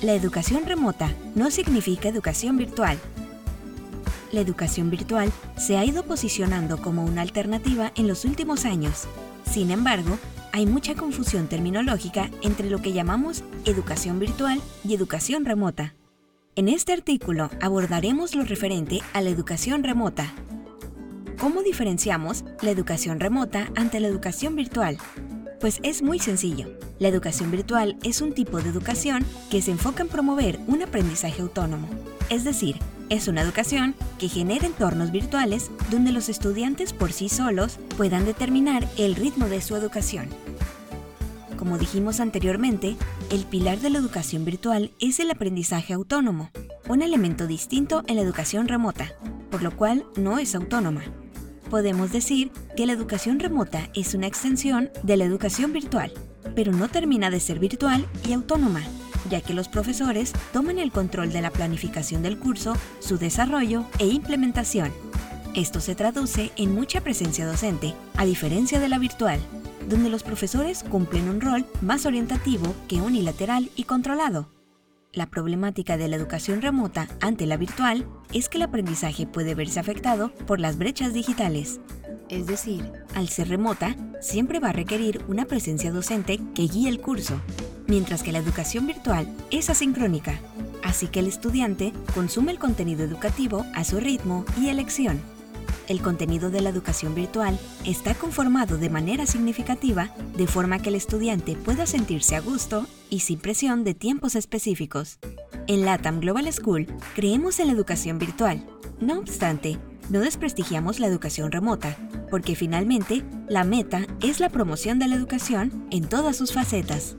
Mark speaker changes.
Speaker 1: La educación remota no significa educación virtual. La educación virtual se ha ido posicionando como una alternativa en los últimos años. Sin embargo, hay mucha confusión terminológica entre lo que llamamos educación virtual y educación remota. En este artículo abordaremos lo referente a la educación remota. ¿Cómo diferenciamos la educación remota ante la educación virtual? Pues es muy sencillo. La educación virtual es un tipo de educación que se enfoca en promover un aprendizaje autónomo. Es decir, es una educación que genera entornos virtuales donde los estudiantes por sí solos puedan determinar el ritmo de su educación. Como dijimos anteriormente, el pilar de la educación virtual es el aprendizaje autónomo, un elemento distinto en la educación remota, por lo cual no es autónoma. Podemos decir que la educación remota es una extensión de la educación virtual, pero no termina de ser virtual y autónoma, ya que los profesores toman el control de la planificación del curso, su desarrollo e implementación. Esto se traduce en mucha presencia docente, a diferencia de la virtual, donde los profesores cumplen un rol más orientativo que unilateral y controlado. La problemática de la educación remota ante la virtual es que el aprendizaje puede verse afectado por las brechas digitales. Es decir, al ser remota, siempre va a requerir una presencia docente que guíe el curso, mientras que la educación virtual es asincrónica, así que el estudiante consume el contenido educativo a su ritmo y elección. El contenido de la educación virtual está conformado de manera significativa de forma que el estudiante pueda sentirse a gusto y sin presión de tiempos específicos. En LATAM Global School creemos en la educación virtual. No obstante, no desprestigiamos la educación remota, porque finalmente la meta es la promoción de la educación en todas sus facetas.